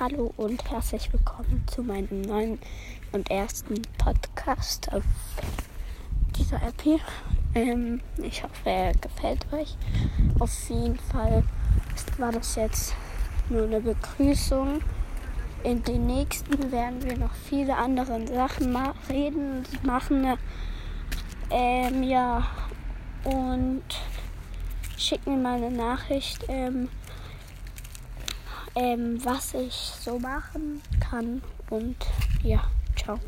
Hallo und herzlich willkommen zu meinem neuen und ersten Podcast auf dieser App hier. Ähm, ich hoffe, er gefällt euch. Auf jeden Fall war das jetzt nur eine Begrüßung. In den nächsten werden wir noch viele andere Sachen ma reden und machen. Ähm, ja, und schickt mir mal eine Nachricht. Ähm, ähm, was ich so machen kann. Und ja, ciao.